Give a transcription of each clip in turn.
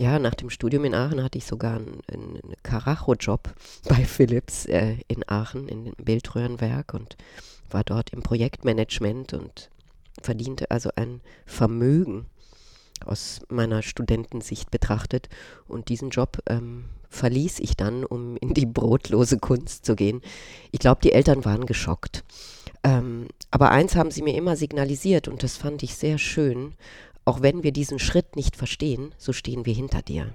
Ja, nach dem Studium in Aachen hatte ich sogar einen, Karacho-Job bei Philips äh, in Aachen, in dem Bildröhrenwerk und war dort im Projektmanagement und verdiente also ein Vermögen aus meiner Studentensicht betrachtet. Und diesen Job ähm, verließ ich dann, um in die brotlose Kunst zu gehen. Ich glaube, die Eltern waren geschockt. Ähm, aber eins haben sie mir immer signalisiert und das fand ich sehr schön. Auch wenn wir diesen Schritt nicht verstehen, so stehen wir hinter dir.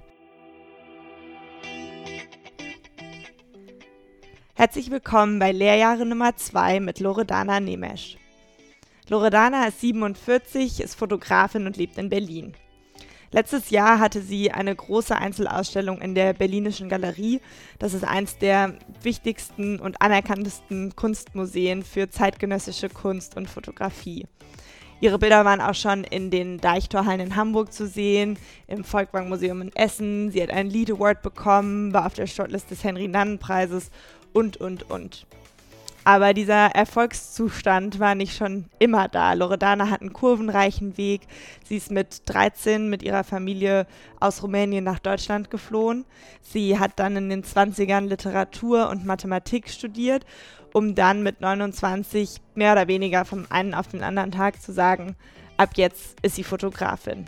Herzlich willkommen bei Lehrjahre Nummer 2 mit Loredana Nemesch. Loredana ist 47, ist Fotografin und lebt in Berlin. Letztes Jahr hatte sie eine große Einzelausstellung in der Berlinischen Galerie. Das ist eines der wichtigsten und anerkanntesten Kunstmuseen für zeitgenössische Kunst und Fotografie. Ihre Bilder waren auch schon in den Deichtorhallen in Hamburg zu sehen, im Volkwang Museum in Essen. Sie hat einen Lead Award bekommen, war auf der Shortlist des Henry-Nannen-Preises und, und, und. Aber dieser Erfolgszustand war nicht schon immer da. Loredana hat einen kurvenreichen Weg. Sie ist mit 13 mit ihrer Familie aus Rumänien nach Deutschland geflohen. Sie hat dann in den 20ern Literatur und Mathematik studiert, um dann mit 29 mehr oder weniger vom einen auf den anderen Tag zu sagen, ab jetzt ist sie Fotografin.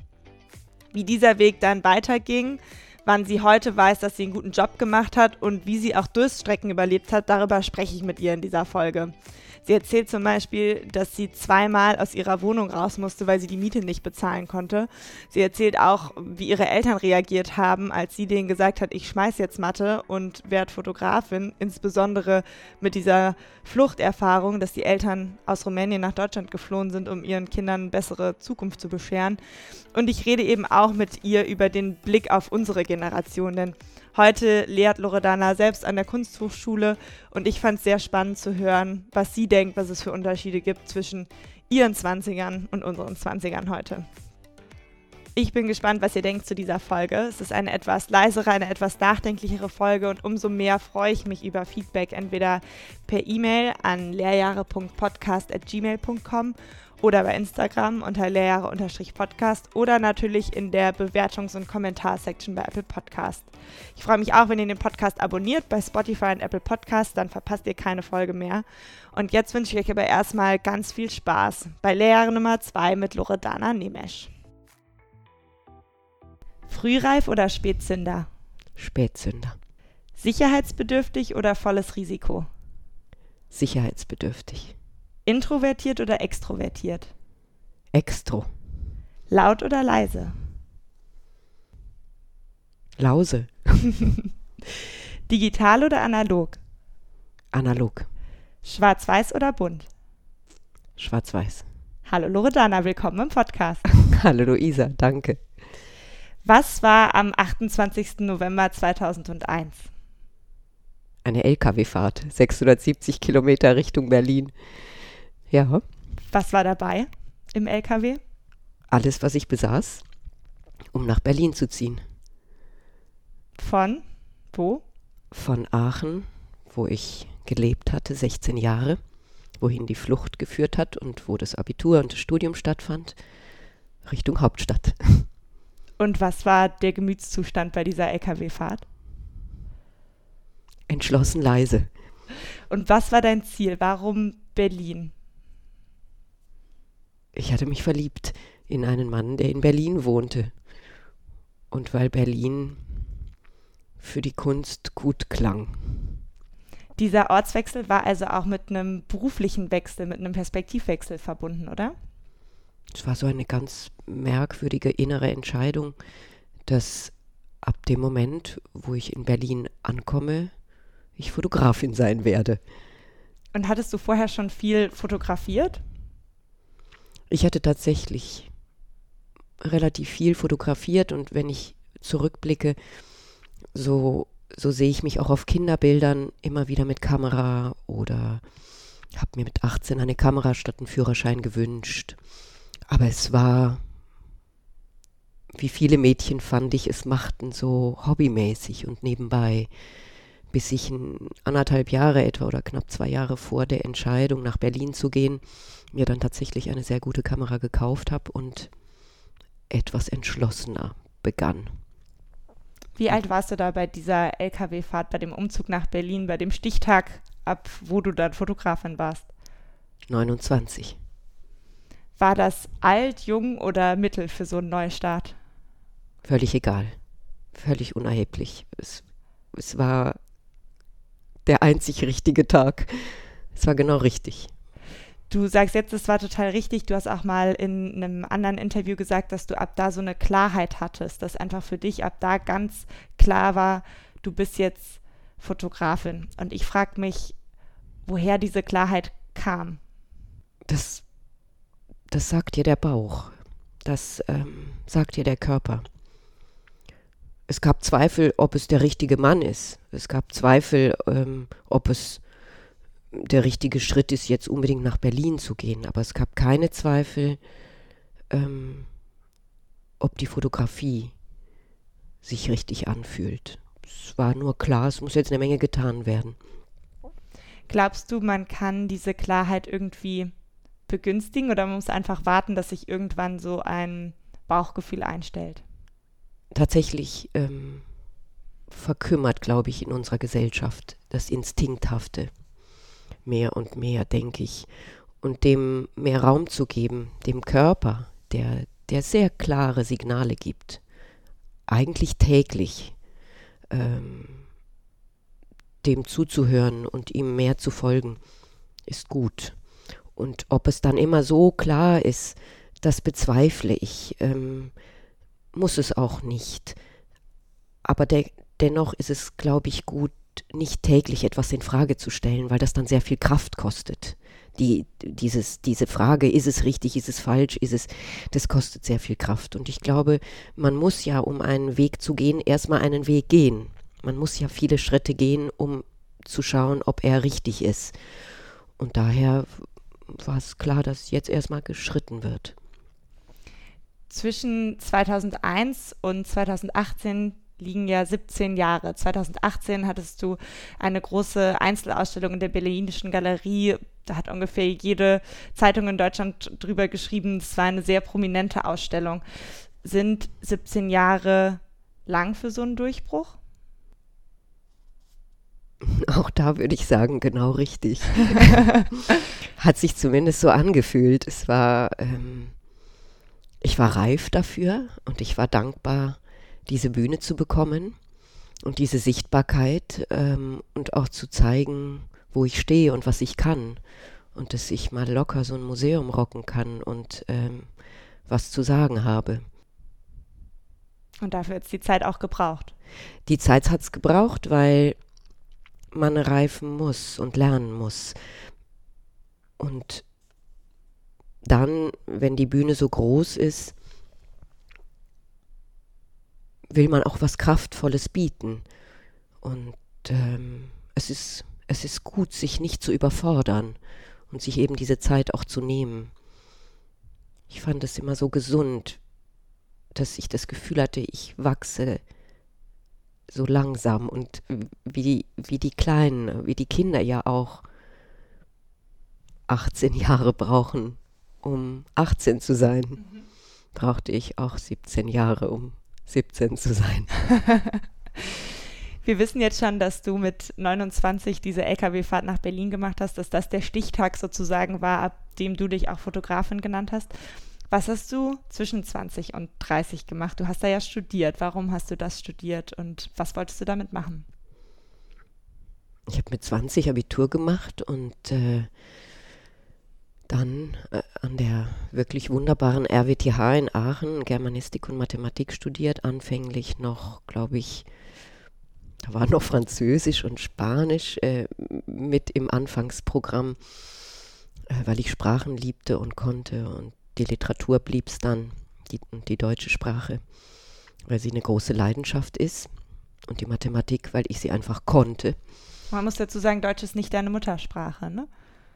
Wie dieser Weg dann weiterging, wann sie heute weiß, dass sie einen guten Job gemacht hat und wie sie auch Durststrecken überlebt hat, darüber spreche ich mit ihr in dieser Folge. Sie erzählt zum Beispiel, dass sie zweimal aus ihrer Wohnung raus musste, weil sie die Miete nicht bezahlen konnte. Sie erzählt auch, wie ihre Eltern reagiert haben, als sie denen gesagt hat, ich schmeiß jetzt Mathe und werde Fotografin, insbesondere mit dieser Fluchterfahrung, dass die Eltern aus Rumänien nach Deutschland geflohen sind, um ihren Kindern eine bessere Zukunft zu bescheren. Und ich rede eben auch mit ihr über den Blick auf unsere Generation, denn Heute lehrt Loredana selbst an der Kunsthochschule und ich fand es sehr spannend zu hören, was sie denkt, was es für Unterschiede gibt zwischen ihren 20ern und unseren 20ern heute. Ich bin gespannt, was ihr denkt zu dieser Folge. Es ist eine etwas leisere, eine etwas nachdenklichere Folge und umso mehr freue ich mich über Feedback entweder per E-Mail an lehrjahre.podcast.gmail.com oder bei Instagram unter lehrjahre-podcast oder natürlich in der Bewertungs- und Kommentarsektion bei Apple Podcast. Ich freue mich auch, wenn ihr den Podcast abonniert bei Spotify und Apple Podcast, dann verpasst ihr keine Folge mehr. Und jetzt wünsche ich euch aber erstmal ganz viel Spaß bei Lehrjahre Nummer 2 mit Loredana Nemesch. Frühreif oder Spätzünder? Spätzünder. Sicherheitsbedürftig oder volles Risiko? Sicherheitsbedürftig. Introvertiert oder extrovertiert? Extro. Laut oder leise? Lause. Digital oder analog? Analog. Schwarz-weiß oder bunt? Schwarz-weiß. Hallo Loredana, willkommen im Podcast. Hallo Luisa, danke. Was war am 28. November 2001? Eine Lkw-Fahrt, 670 Kilometer Richtung Berlin. Ja. Was war dabei im LKW? Alles, was ich besaß, um nach Berlin zu ziehen. Von wo? Von Aachen, wo ich gelebt hatte, 16 Jahre, wohin die Flucht geführt hat und wo das Abitur und das Studium stattfand, Richtung Hauptstadt. Und was war der Gemütszustand bei dieser LKW-Fahrt? Entschlossen leise. Und was war dein Ziel? Warum Berlin? Ich hatte mich verliebt in einen Mann, der in Berlin wohnte. Und weil Berlin für die Kunst gut klang. Dieser Ortswechsel war also auch mit einem beruflichen Wechsel, mit einem Perspektivwechsel verbunden, oder? Es war so eine ganz merkwürdige innere Entscheidung, dass ab dem Moment, wo ich in Berlin ankomme, ich Fotografin sein werde. Und hattest du vorher schon viel fotografiert? Ich hatte tatsächlich relativ viel fotografiert und wenn ich zurückblicke, so, so sehe ich mich auch auf Kinderbildern immer wieder mit Kamera oder habe mir mit 18 eine Kamera statt einen Führerschein gewünscht. Aber es war, wie viele Mädchen fand ich, es machten so hobbymäßig und nebenbei, bis ich anderthalb Jahre etwa oder knapp zwei Jahre vor der Entscheidung nach Berlin zu gehen, mir dann tatsächlich eine sehr gute Kamera gekauft habe und etwas entschlossener begann. Wie alt warst du da bei dieser Lkw-Fahrt, bei dem Umzug nach Berlin, bei dem Stichtag, ab wo du dann Fotografin warst? 29. War das alt, jung oder mittel für so einen Neustart? Völlig egal. Völlig unerheblich. Es, es war der einzig richtige Tag. Es war genau richtig. Du sagst jetzt, es war total richtig. Du hast auch mal in einem anderen Interview gesagt, dass du ab da so eine Klarheit hattest, dass einfach für dich ab da ganz klar war, du bist jetzt Fotografin. Und ich frage mich, woher diese Klarheit kam. Das, das sagt dir der Bauch. Das ähm, sagt dir der Körper. Es gab Zweifel, ob es der richtige Mann ist. Es gab Zweifel, ähm, ob es der richtige Schritt ist, jetzt unbedingt nach Berlin zu gehen. Aber es gab keine Zweifel, ähm, ob die Fotografie sich richtig anfühlt. Es war nur klar, es muss jetzt eine Menge getan werden. Glaubst du, man kann diese Klarheit irgendwie begünstigen oder man muss einfach warten, dass sich irgendwann so ein Bauchgefühl einstellt? Tatsächlich ähm, verkümmert, glaube ich, in unserer Gesellschaft das Instinkthafte mehr und mehr, denke ich. Und dem mehr Raum zu geben, dem Körper, der, der sehr klare Signale gibt, eigentlich täglich, ähm, dem zuzuhören und ihm mehr zu folgen, ist gut. Und ob es dann immer so klar ist, das bezweifle ich, ähm, muss es auch nicht. Aber de dennoch ist es, glaube ich, gut, nicht täglich etwas in Frage zu stellen, weil das dann sehr viel Kraft kostet. Die, dieses, diese Frage, ist es richtig, ist es falsch, ist es, das kostet sehr viel Kraft. Und ich glaube, man muss ja, um einen Weg zu gehen, erstmal einen Weg gehen. Man muss ja viele Schritte gehen, um zu schauen, ob er richtig ist. Und daher war es klar, dass jetzt erstmal geschritten wird. Zwischen 2001 und 2018 liegen ja 17 Jahre. 2018 hattest du eine große Einzelausstellung in der Berlinischen Galerie. Da hat ungefähr jede Zeitung in Deutschland drüber geschrieben. Es war eine sehr prominente Ausstellung. Sind 17 Jahre lang für so einen Durchbruch? Auch da würde ich sagen, genau richtig. Hat sich zumindest so angefühlt. Es war, ähm, ich war reif dafür und ich war dankbar, diese Bühne zu bekommen und diese Sichtbarkeit ähm, und auch zu zeigen, wo ich stehe und was ich kann. Und dass ich mal locker so ein Museum rocken kann und ähm, was zu sagen habe. Und dafür hat es die Zeit auch gebraucht. Die Zeit hat es gebraucht, weil man reifen muss und lernen muss. Und dann, wenn die Bühne so groß ist, will man auch was Kraftvolles bieten. Und ähm, es, ist, es ist gut, sich nicht zu überfordern und sich eben diese Zeit auch zu nehmen. Ich fand es immer so gesund, dass ich das Gefühl hatte, ich wachse so langsam und wie die, wie die Kleinen, wie die Kinder ja auch 18 Jahre brauchen, um 18 zu sein, mhm. brauchte ich auch 17 Jahre, um 17 zu sein. Wir wissen jetzt schon, dass du mit 29 diese LKW-Fahrt nach Berlin gemacht hast, dass das der Stichtag sozusagen war, ab dem du dich auch Fotografin genannt hast. Was hast du zwischen 20 und 30 gemacht? Du hast da ja studiert. Warum hast du das studiert und was wolltest du damit machen? Ich habe mit 20 Abitur gemacht und äh, dann äh, an der wirklich wunderbaren RWTH in Aachen Germanistik und Mathematik studiert. Anfänglich noch, glaube ich, da war noch Französisch und Spanisch äh, mit im Anfangsprogramm, äh, weil ich Sprachen liebte und konnte. Und die Literatur blieb es dann, die, die deutsche Sprache, weil sie eine große Leidenschaft ist. Und die Mathematik, weil ich sie einfach konnte. Man muss dazu sagen, Deutsch ist nicht deine Muttersprache, ne?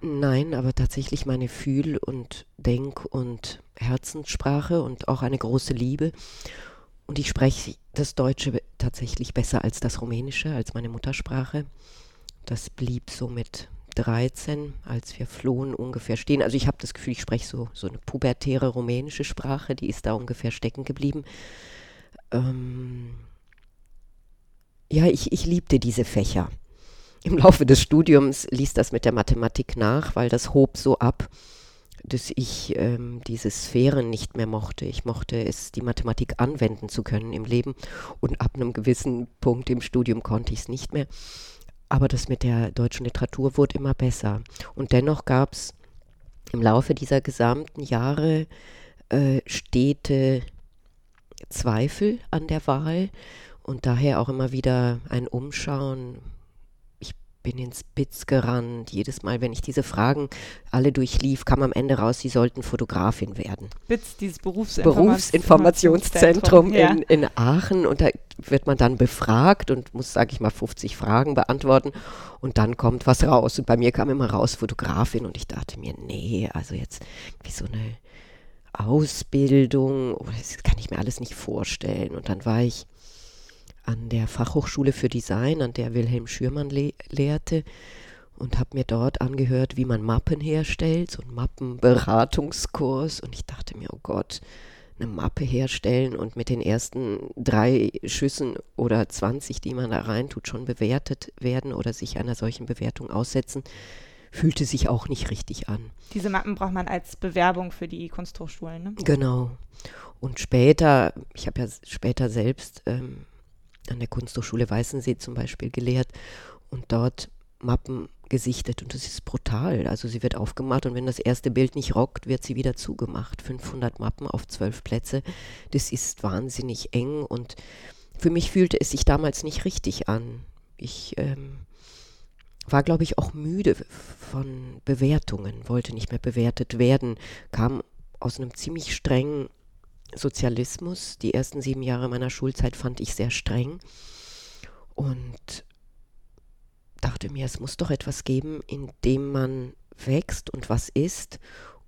Nein, aber tatsächlich meine Fühl- und Denk- und Herzenssprache und auch eine große Liebe. Und ich spreche das Deutsche tatsächlich besser als das Rumänische, als meine Muttersprache. Das blieb so mit 13, als wir flohen, ungefähr stehen. Also ich habe das Gefühl, ich spreche so, so eine pubertäre rumänische Sprache, die ist da ungefähr stecken geblieben. Ähm, ja, ich, ich liebte diese Fächer. Im Laufe des Studiums ließ das mit der Mathematik nach, weil das hob so ab, dass ich ähm, diese Sphären nicht mehr mochte. Ich mochte es, die Mathematik anwenden zu können im Leben und ab einem gewissen Punkt im Studium konnte ich es nicht mehr. Aber das mit der deutschen Literatur wurde immer besser. Und dennoch gab es im Laufe dieser gesamten Jahre äh, stete Zweifel an der Wahl und daher auch immer wieder ein Umschauen, bin ins Bitz gerannt. Jedes Mal, wenn ich diese Fragen alle durchlief, kam am Ende raus, sie sollten Fotografin werden. BITS, dieses Berufsinformationszentrum ja. in, in Aachen. Und da wird man dann befragt und muss, sage ich mal, 50 Fragen beantworten. Und dann kommt was raus. Und bei mir kam immer raus Fotografin. Und ich dachte mir, nee, also jetzt wie so eine Ausbildung, oh, das kann ich mir alles nicht vorstellen. Und dann war ich an der Fachhochschule für Design, an der Wilhelm Schürmann le lehrte und habe mir dort angehört, wie man Mappen herstellt, so ein Mappenberatungskurs. Und ich dachte mir, oh Gott, eine Mappe herstellen und mit den ersten drei Schüssen oder 20, die man da reintut, schon bewertet werden oder sich einer solchen Bewertung aussetzen, fühlte sich auch nicht richtig an. Diese Mappen braucht man als Bewerbung für die Kunsthochschulen, ne? Genau. Und später, ich habe ja später selbst ähm, an der Kunsthochschule Weißensee zum Beispiel gelehrt und dort Mappen gesichtet und das ist brutal. Also sie wird aufgemacht und wenn das erste Bild nicht rockt, wird sie wieder zugemacht. 500 Mappen auf zwölf Plätze, das ist wahnsinnig eng und für mich fühlte es sich damals nicht richtig an. Ich ähm, war, glaube ich, auch müde von Bewertungen, wollte nicht mehr bewertet werden, kam aus einem ziemlich strengen Sozialismus. Die ersten sieben Jahre meiner Schulzeit fand ich sehr streng und dachte mir, es muss doch etwas geben, in dem man wächst und was ist,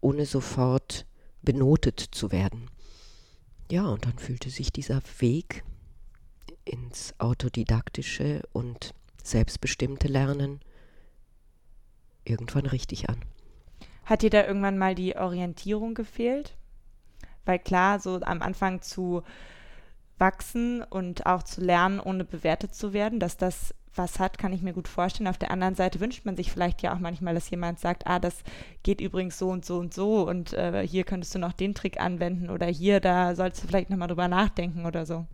ohne sofort benotet zu werden. Ja, und dann fühlte sich dieser Weg ins autodidaktische und selbstbestimmte Lernen irgendwann richtig an. Hat dir da irgendwann mal die Orientierung gefehlt? Weil klar, so am Anfang zu wachsen und auch zu lernen, ohne bewertet zu werden, dass das was hat, kann ich mir gut vorstellen. Auf der anderen Seite wünscht man sich vielleicht ja auch manchmal, dass jemand sagt, ah, das geht übrigens so und so und so und äh, hier könntest du noch den Trick anwenden oder hier, da sollst du vielleicht nochmal drüber nachdenken oder so.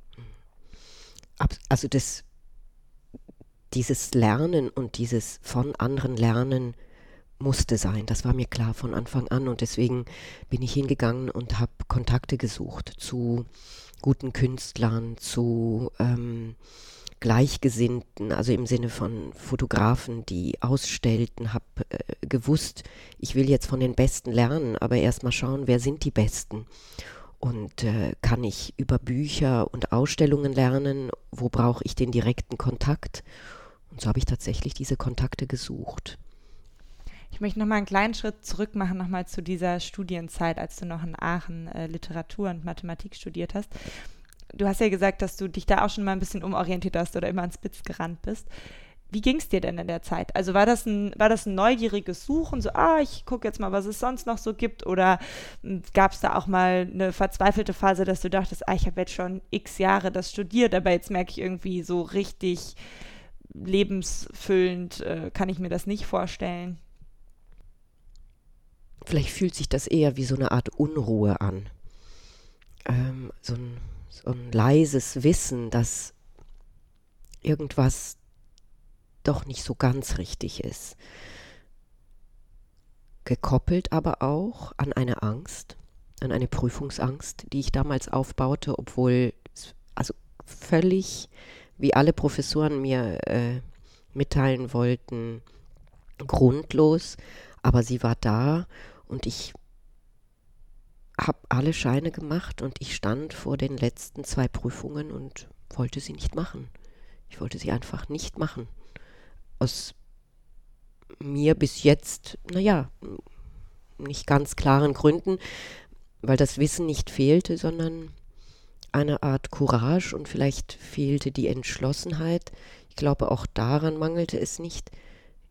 Also das, dieses Lernen und dieses von anderen Lernen musste sein. Das war mir klar von Anfang an und deswegen bin ich hingegangen und habe Kontakte gesucht zu guten Künstlern, zu ähm, Gleichgesinnten, also im Sinne von Fotografen, die ausstellten, habe äh, gewusst, ich will jetzt von den Besten lernen, aber erstmal schauen, wer sind die Besten. Und äh, kann ich über Bücher und Ausstellungen lernen? Wo brauche ich den direkten Kontakt? Und so habe ich tatsächlich diese Kontakte gesucht. Ich möchte noch mal einen kleinen Schritt zurück machen, noch mal zu dieser Studienzeit, als du noch in Aachen äh, Literatur und Mathematik studiert hast. Du hast ja gesagt, dass du dich da auch schon mal ein bisschen umorientiert hast oder immer ans Spitz gerannt bist. Wie ging es dir denn in der Zeit? Also war das ein, war das ein neugieriges Suchen, so, ah, ich gucke jetzt mal, was es sonst noch so gibt? Oder hm, gab es da auch mal eine verzweifelte Phase, dass du dachtest, ah, ich habe jetzt schon x Jahre das studiert, aber jetzt merke ich irgendwie so richtig lebensfüllend, äh, kann ich mir das nicht vorstellen? Vielleicht fühlt sich das eher wie so eine Art Unruhe an. Ähm, so, ein, so ein leises Wissen, dass irgendwas doch nicht so ganz richtig ist. Gekoppelt aber auch an eine Angst, an eine Prüfungsangst, die ich damals aufbaute, obwohl also völlig, wie alle Professoren mir äh, mitteilen wollten, grundlos, aber sie war da und ich habe alle Scheine gemacht und ich stand vor den letzten zwei Prüfungen und wollte sie nicht machen. Ich wollte sie einfach nicht machen. Aus mir bis jetzt, naja, nicht ganz klaren Gründen, weil das Wissen nicht fehlte, sondern eine Art Courage und vielleicht fehlte die Entschlossenheit. Ich glaube, auch daran mangelte es nicht.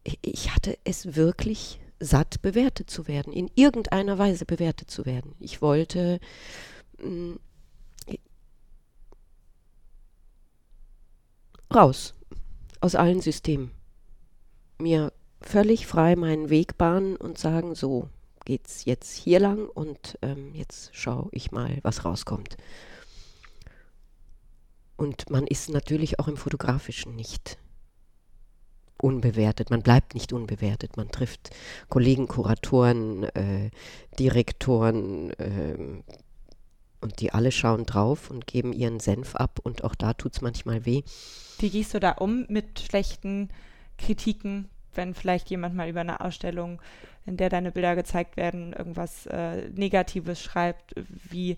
Ich hatte es wirklich satt bewertet zu werden, in irgendeiner Weise bewertet zu werden. Ich wollte mm, raus aus allen Systemen. Mir völlig frei meinen Weg bahnen und sagen, so geht's jetzt hier lang und ähm, jetzt schaue ich mal, was rauskommt. Und man ist natürlich auch im Fotografischen nicht unbewertet. Man bleibt nicht unbewertet. Man trifft Kollegen, Kuratoren, äh, Direktoren äh, und die alle schauen drauf und geben ihren Senf ab und auch da tut es manchmal weh. Wie gehst du da um mit schlechten Kritiken, wenn vielleicht jemand mal über eine Ausstellung, in der deine Bilder gezeigt werden, irgendwas äh, Negatives schreibt? Wie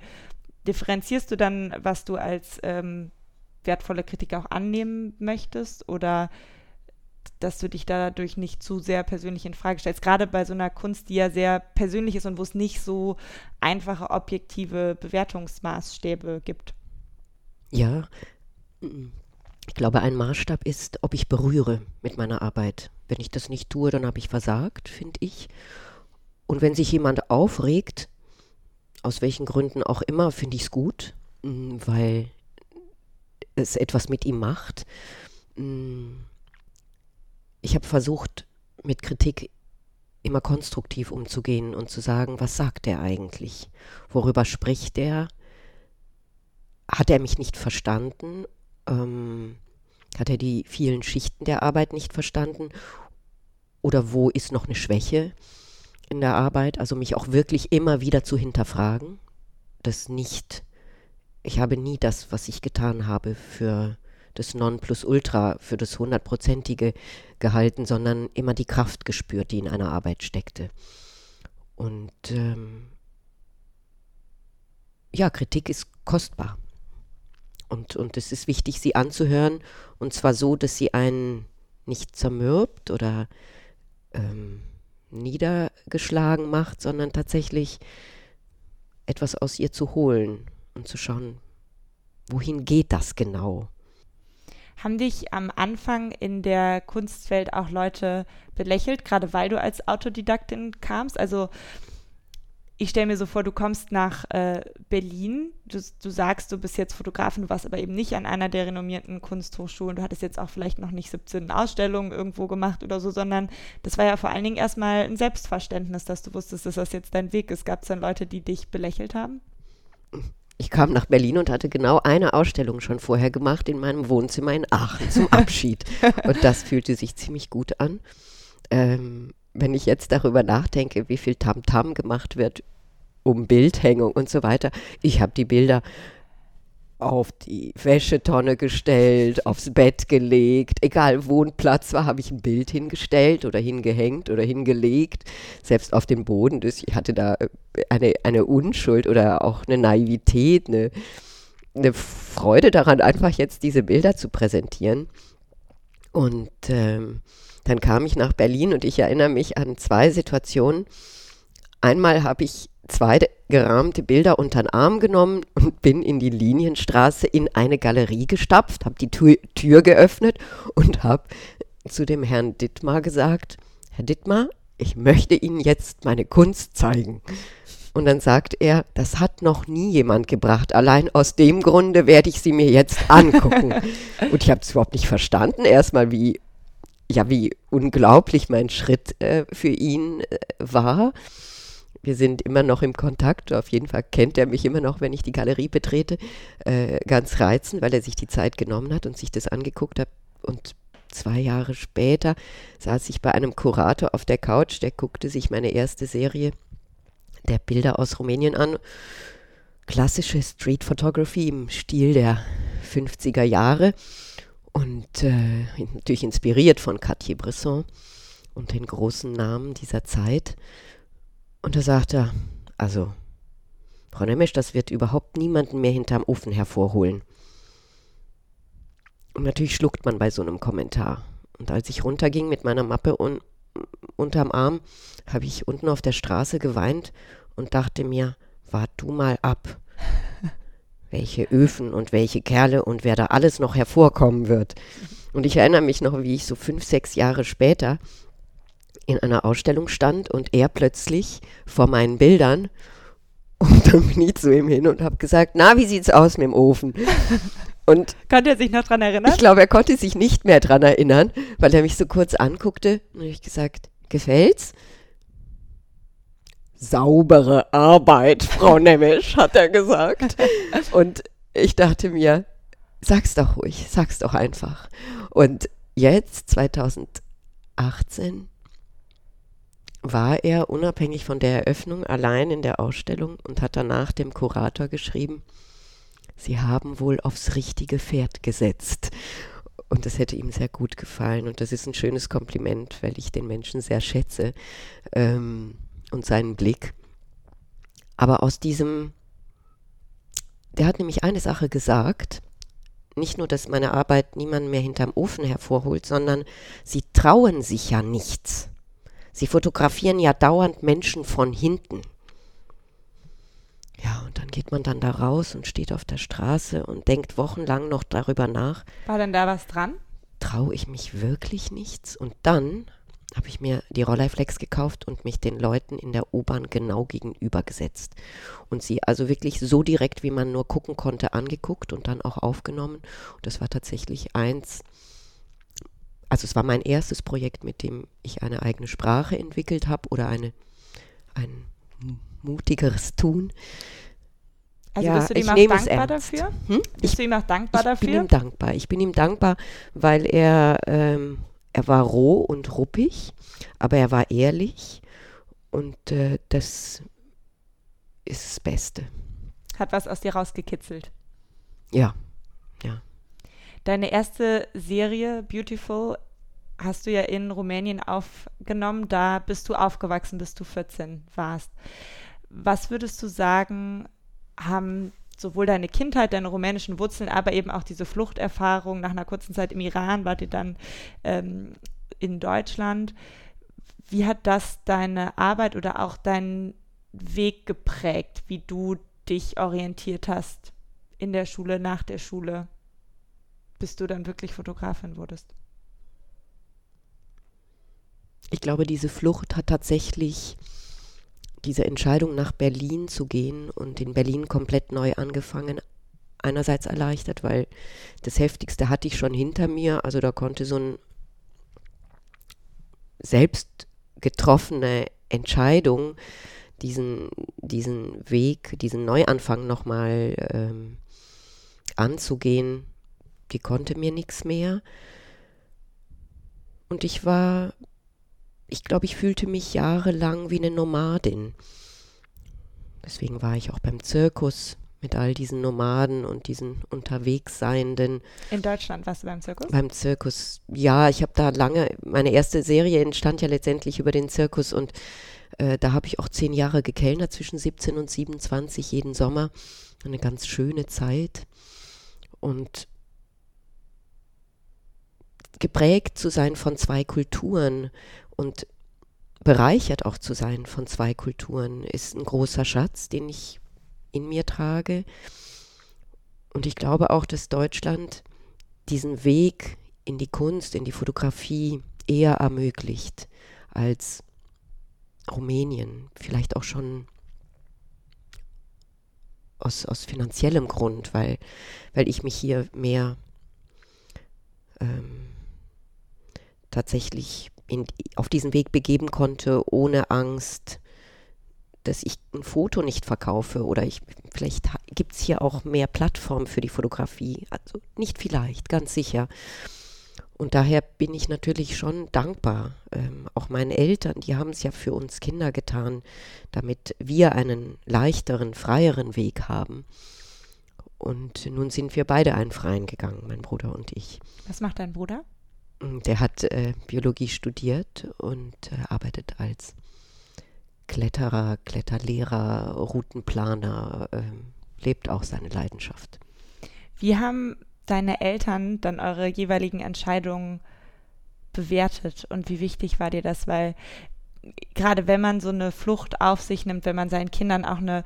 differenzierst du dann, was du als ähm, wertvolle Kritik auch annehmen möchtest oder dass du dich dadurch nicht zu sehr persönlich in Frage stellst. Gerade bei so einer Kunst, die ja sehr persönlich ist und wo es nicht so einfache, objektive Bewertungsmaßstäbe gibt. Ja, ich glaube, ein Maßstab ist, ob ich berühre mit meiner Arbeit. Wenn ich das nicht tue, dann habe ich versagt, finde ich. Und wenn sich jemand aufregt, aus welchen Gründen auch immer, finde ich es gut, weil es etwas mit ihm macht. Ich habe versucht, mit Kritik immer konstruktiv umzugehen und zu sagen, was sagt er eigentlich? Worüber spricht er? Hat er mich nicht verstanden? Ähm, hat er die vielen Schichten der Arbeit nicht verstanden? Oder wo ist noch eine Schwäche in der Arbeit? Also mich auch wirklich immer wieder zu hinterfragen. Das nicht, ich habe nie das, was ich getan habe, für das Nonplusultra, für das Hundertprozentige gehalten, sondern immer die Kraft gespürt, die in einer Arbeit steckte. Und ähm, ja, Kritik ist kostbar. Und, und es ist wichtig, sie anzuhören. Und zwar so, dass sie einen nicht zermürbt oder ähm, niedergeschlagen macht, sondern tatsächlich etwas aus ihr zu holen und zu schauen, wohin geht das genau? Haben dich am Anfang in der Kunstwelt auch Leute belächelt, gerade weil du als Autodidaktin kamst? Also ich stelle mir so vor, du kommst nach äh, Berlin, du, du, sagst, du bist jetzt Fotografin, du warst aber eben nicht an einer der renommierten Kunsthochschulen, du hattest jetzt auch vielleicht noch nicht 17 Ausstellungen irgendwo gemacht oder so, sondern das war ja vor allen Dingen erstmal ein Selbstverständnis, dass du wusstest, dass das jetzt dein Weg ist. Gab es dann Leute, die dich belächelt haben? Ich kam nach Berlin und hatte genau eine Ausstellung schon vorher gemacht in meinem Wohnzimmer in Aachen zum Abschied. und das fühlte sich ziemlich gut an. Ähm, wenn ich jetzt darüber nachdenke, wie viel Tamtam -Tam gemacht wird um Bildhängung und so weiter. Ich habe die Bilder auf die Wäschetonne gestellt, aufs Bett gelegt. Egal, wo ein Platz war, habe ich ein Bild hingestellt oder hingehängt oder hingelegt. Selbst auf dem Boden. Ich hatte da äh, eine, eine Unschuld oder auch eine Naivität, eine, eine Freude daran, einfach jetzt diese Bilder zu präsentieren. Und ähm, dann kam ich nach Berlin und ich erinnere mich an zwei Situationen. Einmal habe ich zwei gerahmte Bilder unter den Arm genommen und bin in die Linienstraße in eine Galerie gestapft, habe die Tür, Tür geöffnet und habe zu dem Herrn Dittmar gesagt, Herr Dittmar, ich möchte Ihnen jetzt meine Kunst zeigen. Und dann sagt er, das hat noch nie jemand gebracht. Allein aus dem Grunde werde ich sie mir jetzt angucken. und ich habe es überhaupt nicht verstanden. Erstmal, wie, ja, wie unglaublich mein Schritt äh, für ihn äh, war wir sind immer noch im Kontakt. Auf jeden Fall kennt er mich immer noch, wenn ich die Galerie betrete. Äh, ganz reizend, weil er sich die Zeit genommen hat und sich das angeguckt hat. Und zwei Jahre später saß ich bei einem Kurator auf der Couch, der guckte sich meine erste Serie der Bilder aus Rumänien an. Klassische Street Photography im Stil der 50er Jahre und äh, natürlich inspiriert von Cartier-Bresson und den großen Namen dieser Zeit. Und da sagt er, also, Frau Nemesch, das wird überhaupt niemanden mehr hinterm Ofen hervorholen. Und natürlich schluckt man bei so einem Kommentar. Und als ich runterging mit meiner Mappe un unterm Arm, habe ich unten auf der Straße geweint und dachte mir, wart du mal ab. welche Öfen und welche Kerle und wer da alles noch hervorkommen wird. Und ich erinnere mich noch, wie ich so fünf, sechs Jahre später in einer Ausstellung stand und er plötzlich vor meinen Bildern und dann bin ich zu ihm hin und habe gesagt, na, wie sieht's aus mit dem Ofen? Und Konnte er sich noch dran erinnern? ich glaube, er konnte sich nicht mehr dran erinnern, weil er mich so kurz anguckte und habe ich gesagt, gefällt's? Saubere Arbeit, Frau Nemisch, hat er gesagt. Und ich dachte mir, sag's doch ruhig, sag's doch einfach. Und jetzt, 2018, war er unabhängig von der Eröffnung allein in der Ausstellung und hat danach dem Kurator geschrieben, Sie haben wohl aufs richtige Pferd gesetzt. Und das hätte ihm sehr gut gefallen. Und das ist ein schönes Kompliment, weil ich den Menschen sehr schätze ähm, und seinen Blick. Aber aus diesem, der hat nämlich eine Sache gesagt, nicht nur, dass meine Arbeit niemanden mehr hinterm Ofen hervorholt, sondern sie trauen sich ja nichts. Sie fotografieren ja dauernd Menschen von hinten. Ja, und dann geht man dann da raus und steht auf der Straße und denkt wochenlang noch darüber nach, War denn da was dran? traue ich mich wirklich nichts? Und dann habe ich mir die Rolleiflex gekauft und mich den Leuten in der U-Bahn genau gegenübergesetzt. Und sie also wirklich so direkt, wie man nur gucken konnte, angeguckt und dann auch aufgenommen. Und das war tatsächlich eins, also es war mein erstes Projekt, mit dem ich eine eigene Sprache entwickelt habe oder eine, ein mutigeres Tun. Also Ja, bist du ihm ich auch dankbar dafür? Hm? Bist du ihm auch dankbar ich bin dafür? ihm dankbar. Ich bin ihm dankbar, weil er, ähm, er war roh und ruppig, aber er war ehrlich und äh, das ist das Beste. Hat was aus dir rausgekitzelt. Ja, Deine erste Serie, Beautiful, hast du ja in Rumänien aufgenommen. Da bist du aufgewachsen, bis du 14 warst. Was würdest du sagen, haben sowohl deine Kindheit, deine rumänischen Wurzeln, aber eben auch diese Fluchterfahrung nach einer kurzen Zeit im Iran, wart ihr dann ähm, in Deutschland. Wie hat das deine Arbeit oder auch deinen Weg geprägt, wie du dich orientiert hast in der Schule, nach der Schule? Bis du dann wirklich Fotografin wurdest? ich glaube, diese Flucht hat tatsächlich diese Entscheidung nach Berlin zu gehen und in Berlin komplett neu angefangen, einerseits erleichtert, weil das Heftigste hatte ich schon hinter mir, also da konnte so ein selbst getroffene Entscheidung, diesen, diesen Weg, diesen Neuanfang nochmal ähm, anzugehen, die konnte mir nichts mehr. Und ich war, ich glaube, ich fühlte mich jahrelang wie eine Nomadin. Deswegen war ich auch beim Zirkus mit all diesen Nomaden und diesen Unterwegsseienden. In Deutschland warst du beim Zirkus? Beim Zirkus, ja, ich habe da lange, meine erste Serie entstand ja letztendlich über den Zirkus und äh, da habe ich auch zehn Jahre gekellnert, zwischen 17 und 27 jeden Sommer. Eine ganz schöne Zeit. Und geprägt zu sein von zwei Kulturen und bereichert auch zu sein von zwei Kulturen ist ein großer Schatz, den ich in mir trage. Und ich glaube auch, dass Deutschland diesen Weg in die Kunst, in die Fotografie eher ermöglicht als Rumänien. Vielleicht auch schon aus, aus finanziellem Grund, weil, weil ich mich hier mehr ähm, tatsächlich in, auf diesen Weg begeben konnte, ohne Angst, dass ich ein Foto nicht verkaufe oder ich vielleicht gibt es hier auch mehr Plattformen für die Fotografie. Also nicht vielleicht, ganz sicher. Und daher bin ich natürlich schon dankbar. Ähm, auch meinen Eltern, die haben es ja für uns Kinder getan, damit wir einen leichteren, freieren Weg haben. Und nun sind wir beide einen freien gegangen, mein Bruder und ich. Was macht dein Bruder? Der hat äh, Biologie studiert und äh, arbeitet als Kletterer, Kletterlehrer, Routenplaner, äh, lebt auch seine Leidenschaft. Wie haben deine Eltern dann eure jeweiligen Entscheidungen bewertet und wie wichtig war dir das? Weil gerade wenn man so eine Flucht auf sich nimmt, wenn man seinen Kindern auch eine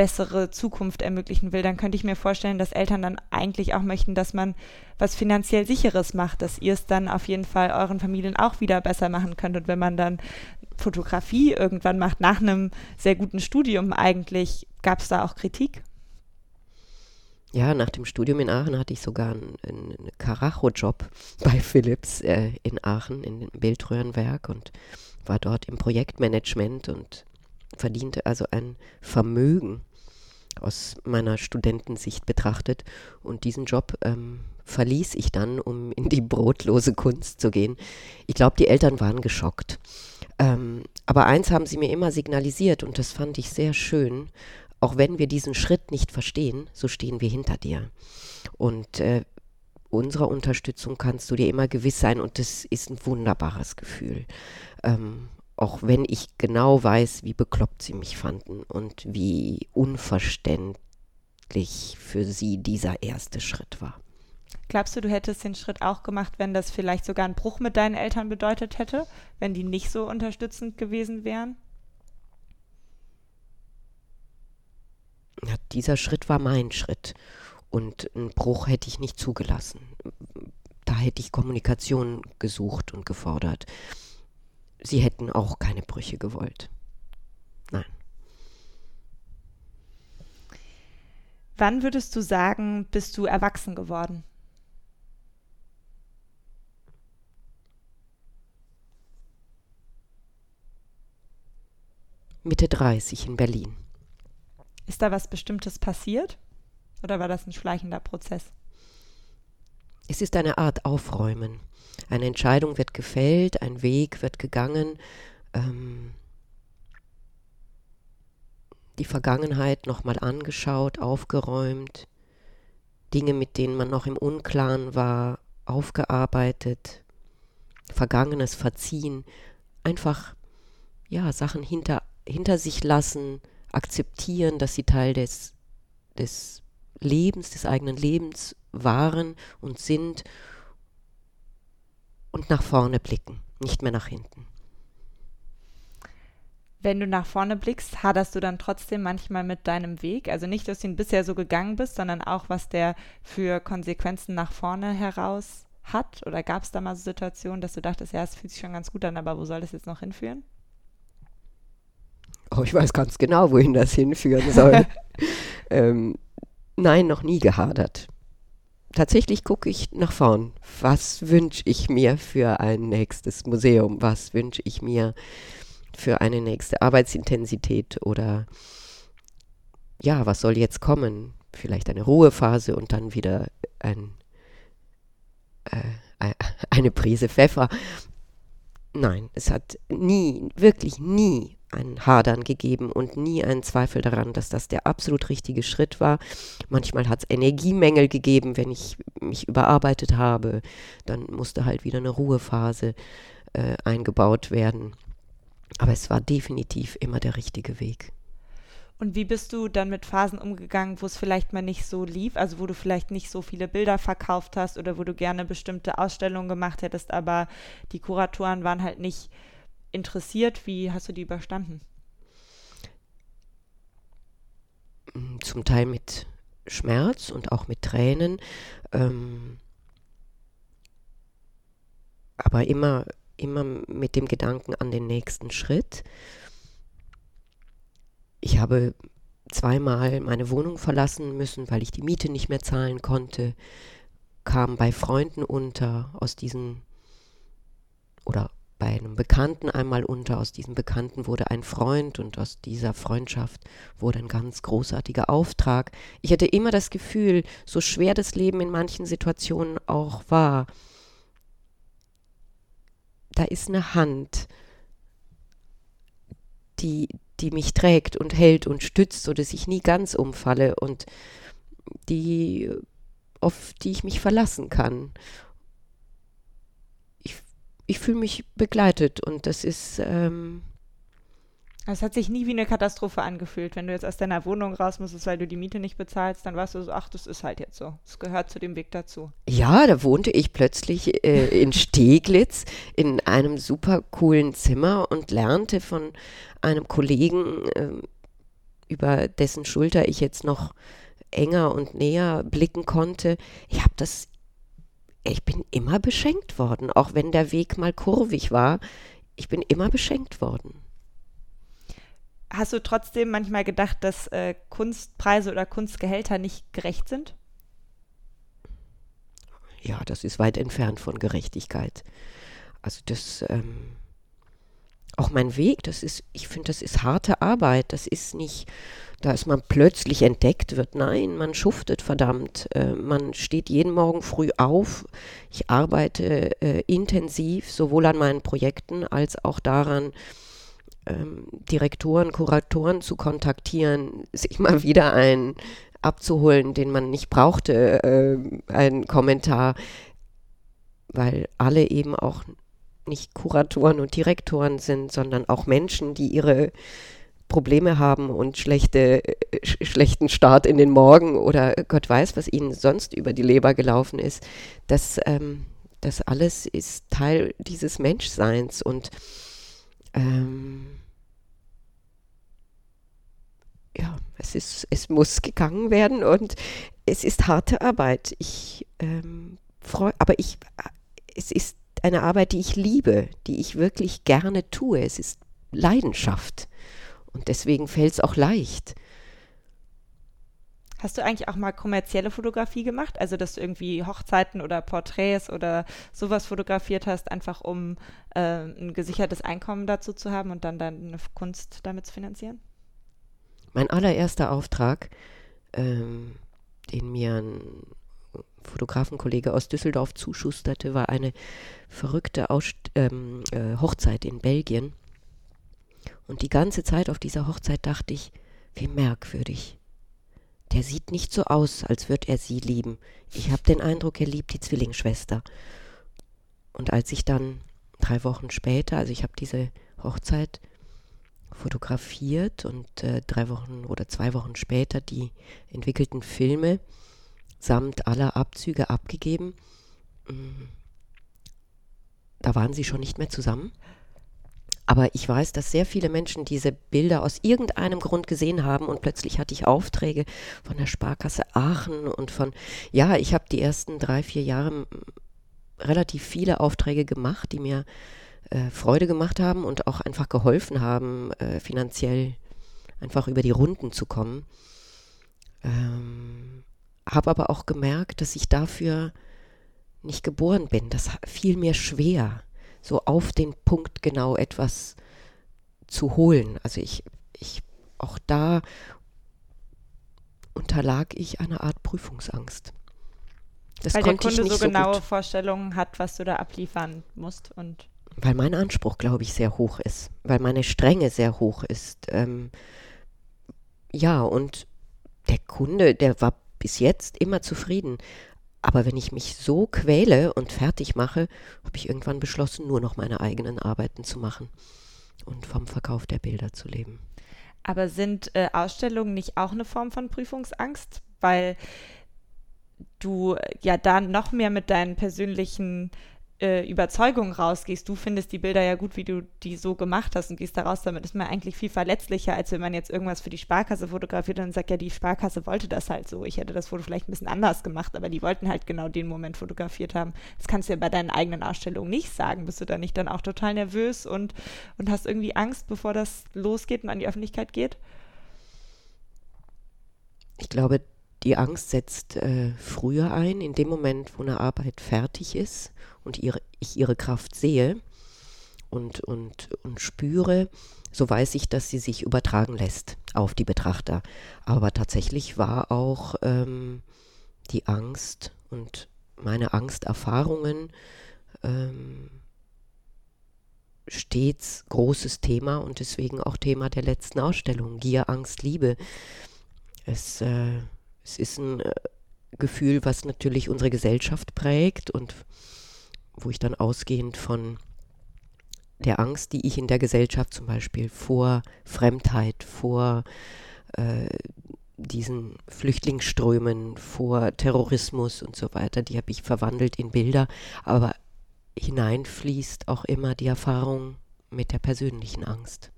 bessere Zukunft ermöglichen will, dann könnte ich mir vorstellen, dass Eltern dann eigentlich auch möchten, dass man was finanziell sicheres macht, dass ihr es dann auf jeden Fall euren Familien auch wieder besser machen könnt. Und wenn man dann Fotografie irgendwann macht, nach einem sehr guten Studium eigentlich, gab es da auch Kritik? Ja, nach dem Studium in Aachen hatte ich sogar einen, einen Karacho-Job bei Philips äh, in Aachen, in dem Bildröhrenwerk und war dort im Projektmanagement und verdiente also ein Vermögen aus meiner Studentensicht betrachtet. Und diesen Job ähm, verließ ich dann, um in die brotlose Kunst zu gehen. Ich glaube, die Eltern waren geschockt. Ähm, aber eins haben sie mir immer signalisiert und das fand ich sehr schön auch wenn wir diesen Schritt nicht verstehen, so stehen wir hinter dir. Und äh, unserer Unterstützung kannst du dir immer gewiss sein und das ist ein wunderbares Gefühl. Ähm, auch wenn ich genau weiß, wie bekloppt sie mich fanden und wie unverständlich für sie dieser erste Schritt war. Glaubst du, du hättest den Schritt auch gemacht, wenn das vielleicht sogar einen Bruch mit deinen Eltern bedeutet hätte, wenn die nicht so unterstützend gewesen wären? Ja, dieser Schritt war mein Schritt. Und einen Bruch hätte ich nicht zugelassen. Da hätte ich Kommunikation gesucht und gefordert. Sie hätten auch keine Brüche gewollt. Nein. Wann würdest du sagen, bist du erwachsen geworden? Mitte 30 in Berlin. Ist da was Bestimmtes passiert? Oder war das ein schleichender Prozess? Es ist eine Art Aufräumen. Eine Entscheidung wird gefällt, ein Weg wird gegangen. Ähm, die Vergangenheit nochmal angeschaut, aufgeräumt, Dinge, mit denen man noch im Unklaren war, aufgearbeitet, Vergangenes verziehen, einfach ja Sachen hinter, hinter sich lassen, akzeptieren, dass sie Teil des, des Lebens, des eigenen Lebens waren und sind und nach vorne blicken, nicht mehr nach hinten. Wenn du nach vorne blickst, haderst du dann trotzdem manchmal mit deinem Weg? Also nicht, dass du ihn bisher so gegangen bist, sondern auch, was der für Konsequenzen nach vorne heraus hat? Oder gab es da mal so Situationen, dass du dachtest, ja, es fühlt sich schon ganz gut an, aber wo soll das jetzt noch hinführen? Oh, ich weiß ganz genau, wohin das hinführen soll. ähm, nein, noch nie gehadert. Tatsächlich gucke ich nach vorn. Was wünsche ich mir für ein nächstes Museum? Was wünsche ich mir für eine nächste Arbeitsintensität? Oder ja, was soll jetzt kommen? Vielleicht eine Ruhephase und dann wieder ein, äh, eine Prise Pfeffer. Nein, es hat nie, wirklich nie ein Hadern gegeben und nie einen Zweifel daran, dass das der absolut richtige Schritt war. Manchmal hat es Energiemängel gegeben, wenn ich mich überarbeitet habe. Dann musste halt wieder eine Ruhephase äh, eingebaut werden. Aber es war definitiv immer der richtige Weg. Und wie bist du dann mit Phasen umgegangen, wo es vielleicht mal nicht so lief, also wo du vielleicht nicht so viele Bilder verkauft hast oder wo du gerne bestimmte Ausstellungen gemacht hättest, aber die Kuratoren waren halt nicht interessiert. Wie hast du die überstanden? Mm, zum Teil mit Schmerz und auch mit Tränen. Ähm, aber immer, immer mit dem Gedanken an den nächsten Schritt. Ich habe zweimal meine Wohnung verlassen müssen, weil ich die Miete nicht mehr zahlen konnte, kam bei Freunden unter aus diesen oder bei einem Bekannten einmal unter. Aus diesem Bekannten wurde ein Freund und aus dieser Freundschaft wurde ein ganz großartiger Auftrag. Ich hatte immer das Gefühl, so schwer das Leben in manchen Situationen auch war, da ist eine Hand, die, die mich trägt und hält und stützt, sodass ich nie ganz umfalle und die, auf die ich mich verlassen kann ich fühle mich begleitet und das ist. Ähm es hat sich nie wie eine Katastrophe angefühlt. Wenn du jetzt aus deiner Wohnung raus musstest, weil du die Miete nicht bezahlst, dann warst du so, ach, das ist halt jetzt so. Das gehört zu dem Weg dazu. Ja, da wohnte ich plötzlich äh, in Steglitz in einem super coolen Zimmer und lernte von einem Kollegen, äh, über dessen Schulter ich jetzt noch enger und näher blicken konnte. Ich habe das ich bin immer beschenkt worden, auch wenn der Weg mal kurvig war. Ich bin immer beschenkt worden. Hast du trotzdem manchmal gedacht, dass äh, Kunstpreise oder Kunstgehälter nicht gerecht sind? Ja, das ist weit entfernt von Gerechtigkeit. Also das, ähm, auch mein Weg, das ist, ich finde, das ist harte Arbeit. Das ist nicht, dass man plötzlich entdeckt wird. Nein, man schuftet verdammt. Äh, man steht jeden Morgen früh auf. Ich arbeite äh, intensiv sowohl an meinen Projekten als auch daran, ähm, Direktoren, Kuratoren zu kontaktieren, sich mal wieder einen abzuholen, den man nicht brauchte, äh, einen Kommentar, weil alle eben auch nicht Kuratoren und Direktoren sind, sondern auch Menschen, die ihre Probleme haben und schlechte, sch schlechten Start in den Morgen oder Gott weiß, was ihnen sonst über die Leber gelaufen ist. Das, ähm, das alles ist Teil dieses Menschseins und ähm, ja, es ist, es muss gegangen werden und es ist harte Arbeit. Ich ähm, freue, aber ich, es ist eine Arbeit, die ich liebe, die ich wirklich gerne tue. Es ist Leidenschaft. Und deswegen fällt es auch leicht. Hast du eigentlich auch mal kommerzielle Fotografie gemacht? Also, dass du irgendwie Hochzeiten oder Porträts oder sowas fotografiert hast, einfach um äh, ein gesichertes Einkommen dazu zu haben und dann deine Kunst damit zu finanzieren? Mein allererster Auftrag, ähm, den mir ein Fotografenkollege aus Düsseldorf zuschusterte, war eine verrückte Ausst ähm, äh, Hochzeit in Belgien. Und die ganze Zeit auf dieser Hochzeit dachte ich, wie merkwürdig. Der sieht nicht so aus, als würde er sie lieben. Ich habe den Eindruck, er liebt die Zwillingsschwester. Und als ich dann drei Wochen später, also ich habe diese Hochzeit fotografiert und äh, drei Wochen oder zwei Wochen später die entwickelten Filme samt aller Abzüge abgegeben, mm, da waren sie schon nicht mehr zusammen. Aber ich weiß, dass sehr viele Menschen diese Bilder aus irgendeinem Grund gesehen haben und plötzlich hatte ich Aufträge von der Sparkasse Aachen und von, ja, ich habe die ersten drei, vier Jahre relativ viele Aufträge gemacht, die mir äh, Freude gemacht haben und auch einfach geholfen haben, äh, finanziell einfach über die Runden zu kommen. Ähm, habe aber auch gemerkt, dass ich dafür nicht geboren bin. Das fiel mir schwer so auf den Punkt genau etwas zu holen. Also ich, ich, auch da unterlag ich einer Art Prüfungsangst. Das Weil der Kunde so genaue gut. Vorstellungen hat, was du da abliefern musst und weil mein Anspruch, glaube ich, sehr hoch ist, weil meine Strenge sehr hoch ist. Ähm, ja, und der Kunde, der war bis jetzt immer zufrieden. Aber wenn ich mich so quäle und fertig mache, habe ich irgendwann beschlossen, nur noch meine eigenen Arbeiten zu machen und vom Verkauf der Bilder zu leben. Aber sind äh, Ausstellungen nicht auch eine Form von Prüfungsangst? Weil du ja da noch mehr mit deinen persönlichen äh, Überzeugung rausgehst, du findest die Bilder ja gut, wie du die so gemacht hast und gehst da raus, damit ist man eigentlich viel verletzlicher, als wenn man jetzt irgendwas für die Sparkasse fotografiert und sagt, ja, die Sparkasse wollte das halt so. Ich hätte das Foto vielleicht ein bisschen anders gemacht, aber die wollten halt genau den Moment fotografiert haben. Das kannst du ja bei deinen eigenen Ausstellungen nicht sagen. Bist du da nicht dann auch total nervös und, und hast irgendwie Angst, bevor das losgeht und an die Öffentlichkeit geht? Ich glaube, die Angst setzt äh, früher ein, in dem Moment, wo eine Arbeit fertig ist und ihre, ich ihre Kraft sehe und, und, und spüre, so weiß ich, dass sie sich übertragen lässt auf die Betrachter. Aber tatsächlich war auch ähm, die Angst und meine Angsterfahrungen ähm, stets großes Thema und deswegen auch Thema der letzten Ausstellung. Gier, Angst, Liebe. Es, äh, es ist ein äh, Gefühl, was natürlich unsere Gesellschaft prägt und wo ich dann ausgehend von der Angst, die ich in der Gesellschaft zum Beispiel vor Fremdheit, vor äh, diesen Flüchtlingsströmen, vor Terrorismus und so weiter, die habe ich verwandelt in Bilder, aber hineinfließt auch immer die Erfahrung mit der persönlichen Angst.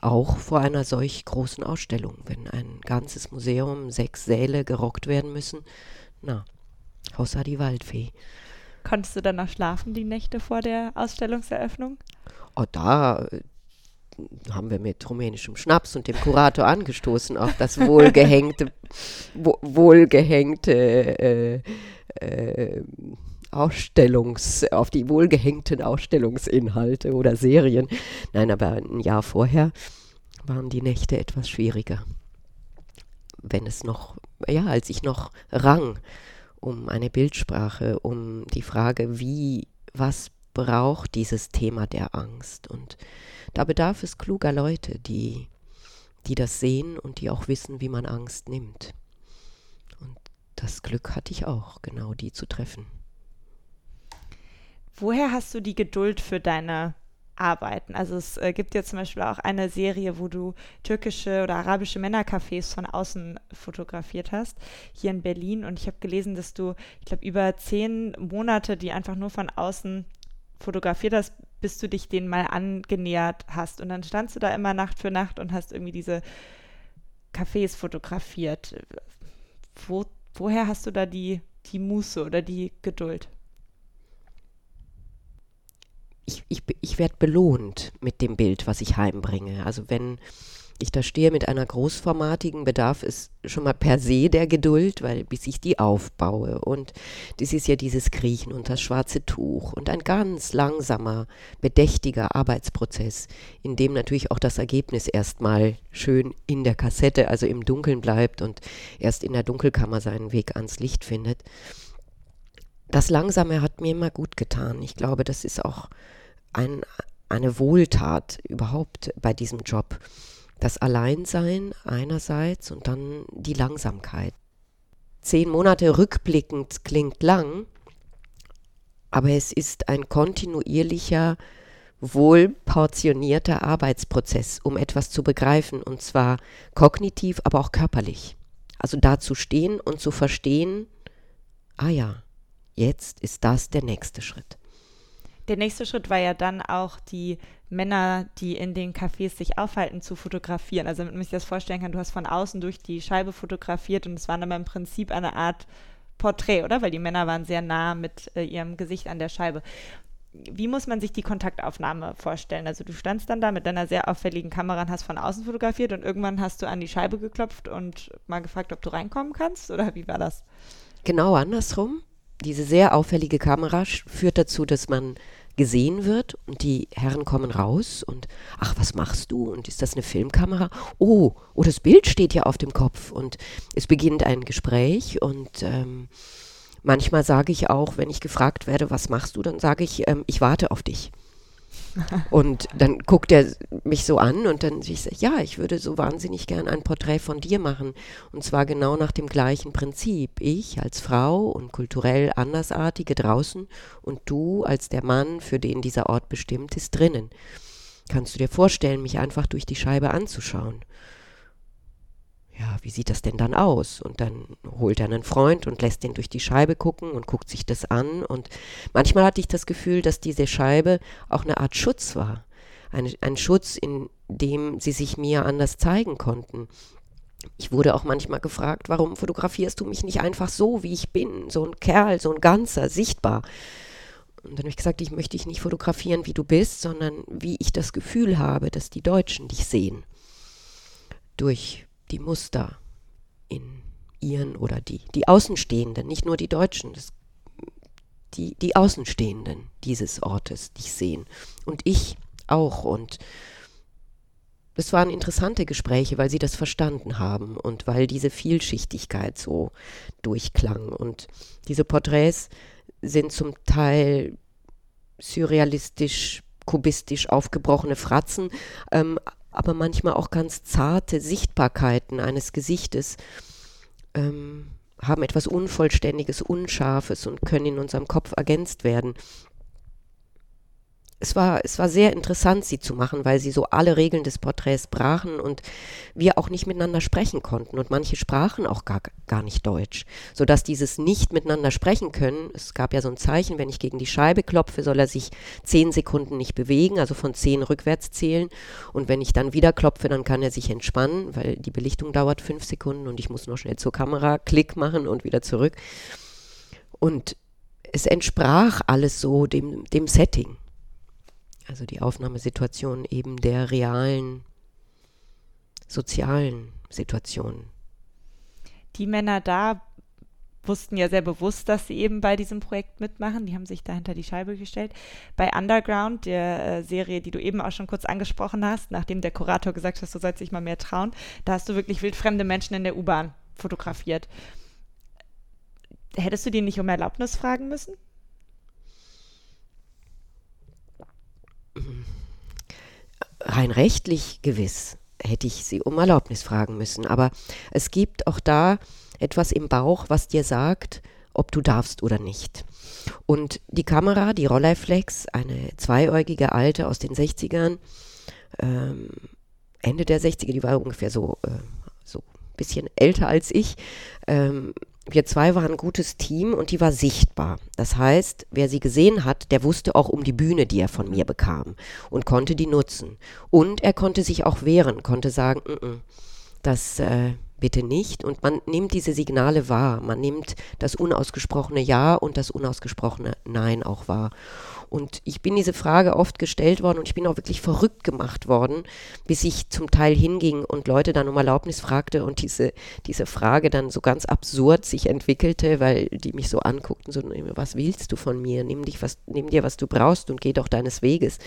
Auch vor einer solch großen Ausstellung, wenn ein ganzes Museum, sechs Säle gerockt werden müssen, na, außer die Waldfee. Konntest du dann noch schlafen die Nächte vor der Ausstellungseröffnung? Oh, da äh, haben wir mit rumänischem Schnaps und dem Kurator angestoßen auf das wohlgehängte, wo, wohlgehängte äh, äh, Ausstellungs, auf die wohlgehängten Ausstellungsinhalte oder Serien. Nein, aber ein Jahr vorher waren die Nächte etwas schwieriger. Wenn es noch, ja, als ich noch rang um eine Bildsprache, um die Frage, wie, was braucht dieses Thema der Angst? Und da bedarf es kluger Leute, die, die das sehen und die auch wissen, wie man Angst nimmt. Und das Glück hatte ich auch, genau die zu treffen. Woher hast du die Geduld für deine Arbeiten? Also es äh, gibt ja zum Beispiel auch eine Serie, wo du türkische oder arabische Männercafés von außen fotografiert hast, hier in Berlin. Und ich habe gelesen, dass du, ich glaube, über zehn Monate, die einfach nur von außen fotografiert hast, bis du dich denen mal angenähert hast. Und dann standst du da immer Nacht für Nacht und hast irgendwie diese Cafés fotografiert. Wo, woher hast du da die, die Muße oder die Geduld? Ich, ich, ich werde belohnt mit dem Bild, was ich heimbringe. Also wenn ich da stehe mit einer großformatigen, bedarf es schon mal per se der Geduld, weil bis ich die aufbaue. Und das ist ja dieses Kriechen und das schwarze Tuch und ein ganz langsamer, bedächtiger Arbeitsprozess, in dem natürlich auch das Ergebnis erstmal schön in der Kassette, also im Dunkeln bleibt und erst in der Dunkelkammer seinen Weg ans Licht findet das Langsame hat mir immer gut getan. Ich glaube, das ist auch ein, eine Wohltat überhaupt bei diesem Job. Das Alleinsein einerseits und dann die Langsamkeit. Zehn Monate rückblickend klingt lang, aber es ist ein kontinuierlicher, wohlportionierter Arbeitsprozess, um etwas zu begreifen, und zwar kognitiv, aber auch körperlich. Also da zu stehen und zu verstehen, ah ja, Jetzt ist das der nächste Schritt. Der nächste Schritt war ja dann auch die Männer, die in den Cafés sich aufhalten, zu fotografieren. Also damit man sich das vorstellen kann, du hast von außen durch die Scheibe fotografiert und es war dann im Prinzip eine Art Porträt, oder? Weil die Männer waren sehr nah mit äh, ihrem Gesicht an der Scheibe. Wie muss man sich die Kontaktaufnahme vorstellen? Also du standst dann da mit deiner sehr auffälligen Kamera und hast von außen fotografiert und irgendwann hast du an die Scheibe geklopft und mal gefragt, ob du reinkommen kannst oder wie war das? Genau andersrum diese sehr auffällige Kamera führt dazu, dass man gesehen wird und die Herren kommen raus und ach, was machst du? Und ist das eine Filmkamera? Oh, oh, das Bild steht ja auf dem Kopf und es beginnt ein Gespräch und ähm, manchmal sage ich auch, wenn ich gefragt werde, was machst du, dann sage ich, ähm, ich warte auf dich. Und dann guckt er mich so an und dann ich sage, ja, ich würde so wahnsinnig gern ein Porträt von dir machen. Und zwar genau nach dem gleichen Prinzip. Ich als Frau und kulturell Andersartige draußen und du als der Mann, für den dieser Ort bestimmt ist, drinnen. Kannst du dir vorstellen, mich einfach durch die Scheibe anzuschauen? Ja, wie sieht das denn dann aus? Und dann holt er einen Freund und lässt den durch die Scheibe gucken und guckt sich das an. Und manchmal hatte ich das Gefühl, dass diese Scheibe auch eine Art Schutz war. Ein, ein Schutz, in dem sie sich mir anders zeigen konnten. Ich wurde auch manchmal gefragt, warum fotografierst du mich nicht einfach so, wie ich bin? So ein Kerl, so ein Ganzer, sichtbar. Und dann habe ich gesagt, ich möchte dich nicht fotografieren, wie du bist, sondern wie ich das Gefühl habe, dass die Deutschen dich sehen. Durch die Muster in ihren oder die, die Außenstehenden, nicht nur die Deutschen, das, die, die Außenstehenden dieses Ortes dich sehen. Und ich auch. Und es waren interessante Gespräche, weil sie das verstanden haben und weil diese Vielschichtigkeit so durchklang. Und diese Porträts sind zum Teil surrealistisch, kubistisch aufgebrochene Fratzen, ähm, aber manchmal auch ganz zarte Sichtbarkeiten eines Gesichtes ähm, haben etwas Unvollständiges, Unscharfes und können in unserem Kopf ergänzt werden es war, es war sehr interessant, sie zu machen, weil sie so alle Regeln des Porträts brachen und wir auch nicht miteinander sprechen konnten. Und manche sprachen auch gar, gar nicht Deutsch. Sodass dieses nicht miteinander sprechen können, es gab ja so ein Zeichen, wenn ich gegen die Scheibe klopfe, soll er sich zehn Sekunden nicht bewegen, also von zehn rückwärts zählen. Und wenn ich dann wieder klopfe, dann kann er sich entspannen, weil die Belichtung dauert fünf Sekunden und ich muss nur schnell zur Kamera Klick machen und wieder zurück. Und es entsprach alles so dem, dem Setting also die Aufnahmesituation eben der realen sozialen Situation. Die Männer da wussten ja sehr bewusst, dass sie eben bei diesem Projekt mitmachen. Die haben sich da hinter die Scheibe gestellt. Bei Underground, der äh, Serie, die du eben auch schon kurz angesprochen hast, nachdem der Kurator gesagt hat, du sollst dich mal mehr trauen, da hast du wirklich wildfremde Menschen in der U-Bahn fotografiert. Hättest du die nicht um Erlaubnis fragen müssen? Rein rechtlich gewiss hätte ich sie um Erlaubnis fragen müssen. Aber es gibt auch da etwas im Bauch, was dir sagt, ob du darfst oder nicht. Und die Kamera, die Rolleiflex, eine zweieugige alte aus den 60ern, ähm, Ende der 60er, die war ungefähr so, äh, so ein bisschen älter als ich, ähm, wir zwei waren ein gutes Team und die war sichtbar. Das heißt, wer sie gesehen hat, der wusste auch um die Bühne, die er von mir bekam und konnte die nutzen. Und er konnte sich auch wehren, konnte sagen, N -n, das äh, bitte nicht. Und man nimmt diese Signale wahr. Man nimmt das unausgesprochene Ja und das unausgesprochene Nein auch wahr. Und ich bin diese Frage oft gestellt worden und ich bin auch wirklich verrückt gemacht worden, bis ich zum Teil hinging und Leute dann um Erlaubnis fragte und diese, diese Frage dann so ganz absurd sich entwickelte, weil die mich so anguckten, so, was willst du von mir? Nimm, dich was, nimm dir, was du brauchst und geh doch deines Weges.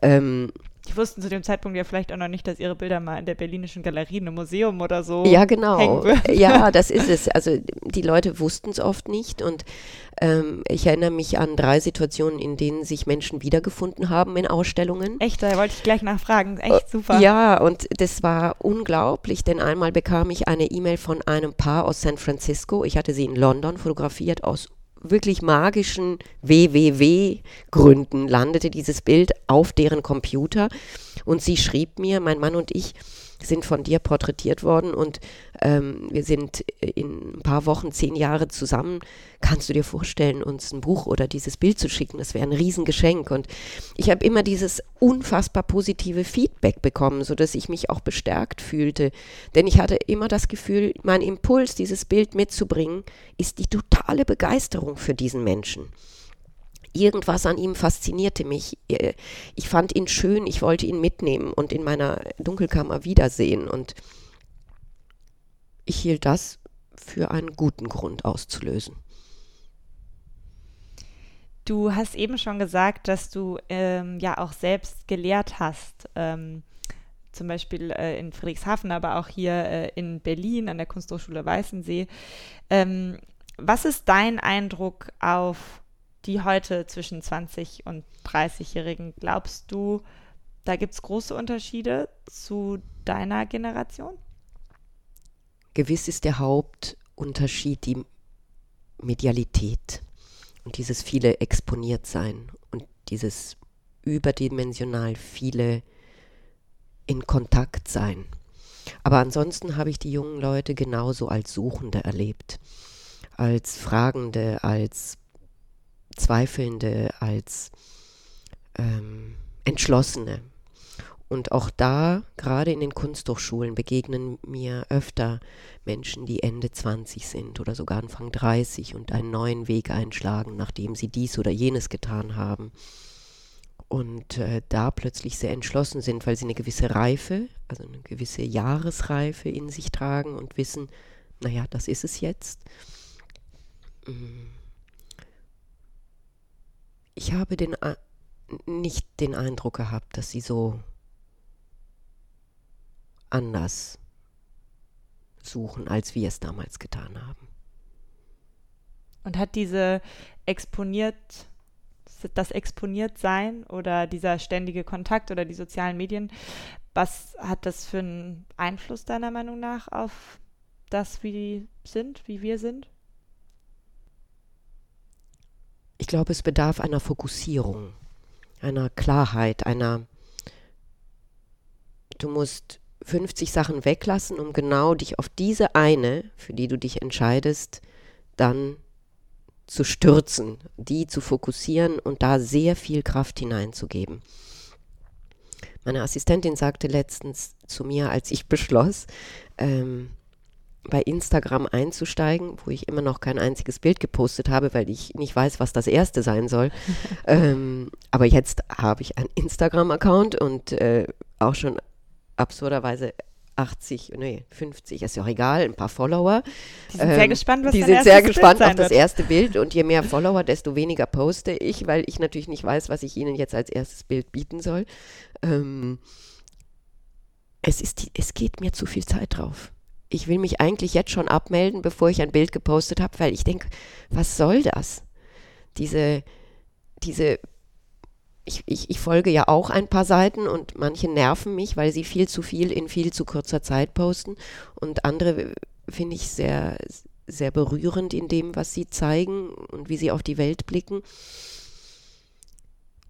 Ähm, die wussten zu dem Zeitpunkt ja vielleicht auch noch nicht, dass ihre Bilder mal in der Berlinischen Galerie in einem Museum oder so. Ja, genau. Ja, das ist es. Also die Leute wussten es oft nicht und ähm, ich erinnere mich an drei Situationen, in denen sich Menschen wiedergefunden haben in Ausstellungen. Echt, da wollte ich gleich nachfragen. Echt super. Ja, und das war unglaublich, denn einmal bekam ich eine E-Mail von einem Paar aus San Francisco. Ich hatte sie in London fotografiert aus wirklich magischen WWW-Gründen landete dieses Bild auf deren Computer. Und sie schrieb mir, mein Mann und ich sind von dir porträtiert worden und ähm, wir sind in ein paar Wochen zehn Jahre zusammen. Kannst du dir vorstellen, uns ein Buch oder dieses Bild zu schicken? Das wäre ein Riesengeschenk. Und ich habe immer dieses unfassbar positive Feedback bekommen, sodass ich mich auch bestärkt fühlte. Denn ich hatte immer das Gefühl, mein Impuls, dieses Bild mitzubringen, ist die totale Begeisterung für diesen Menschen. Irgendwas an ihm faszinierte mich. Ich fand ihn schön, ich wollte ihn mitnehmen und in meiner Dunkelkammer wiedersehen. Und ich hielt das für einen guten Grund auszulösen. Du hast eben schon gesagt, dass du ähm, ja auch selbst gelehrt hast, ähm, zum Beispiel äh, in Friedrichshafen, aber auch hier äh, in Berlin an der Kunsthochschule Weißensee. Ähm, was ist dein Eindruck auf die heute zwischen 20 und 30-Jährigen, glaubst du, da gibt es große Unterschiede zu deiner Generation? Gewiss ist der Hauptunterschied die Medialität und dieses viele exponiert sein und dieses überdimensional viele in Kontakt sein. Aber ansonsten habe ich die jungen Leute genauso als Suchende erlebt, als Fragende, als Zweifelnde, als ähm, Entschlossene. Und auch da, gerade in den Kunsthochschulen, begegnen mir öfter Menschen, die Ende 20 sind oder sogar Anfang 30 und einen neuen Weg einschlagen, nachdem sie dies oder jenes getan haben. Und äh, da plötzlich sehr entschlossen sind, weil sie eine gewisse Reife, also eine gewisse Jahresreife in sich tragen und wissen, naja, das ist es jetzt. Ich habe den, nicht den Eindruck gehabt, dass sie so anders suchen, als wir es damals getan haben. Und hat diese exponiert, das exponiert sein oder dieser ständige Kontakt oder die sozialen Medien, was hat das für einen Einfluss deiner Meinung nach auf das, wie die sind, wie wir sind? Ich glaube, es bedarf einer Fokussierung, einer Klarheit, einer... Du musst 50 Sachen weglassen, um genau dich auf diese eine, für die du dich entscheidest, dann zu stürzen, die zu fokussieren und da sehr viel Kraft hineinzugeben. Meine Assistentin sagte letztens zu mir, als ich beschloss, ähm, bei Instagram einzusteigen, wo ich immer noch kein einziges Bild gepostet habe, weil ich nicht weiß, was das erste sein soll. ähm, aber jetzt habe ich einen Instagram-Account und äh, auch schon absurderweise 80, nee, 50, ist ja auch egal, ein paar Follower. Die sind sehr gespannt, was Die sind sehr Bild gespannt auf das erste Bild und je mehr Follower, desto weniger poste ich, weil ich natürlich nicht weiß, was ich ihnen jetzt als erstes Bild bieten soll. Ähm, es, ist die, es geht mir zu viel Zeit drauf. Ich will mich eigentlich jetzt schon abmelden, bevor ich ein Bild gepostet habe, weil ich denke, was soll das? Diese, diese, ich, ich, ich folge ja auch ein paar Seiten und manche nerven mich, weil sie viel zu viel in viel zu kurzer Zeit posten und andere finde ich sehr, sehr berührend in dem, was sie zeigen und wie sie auf die Welt blicken.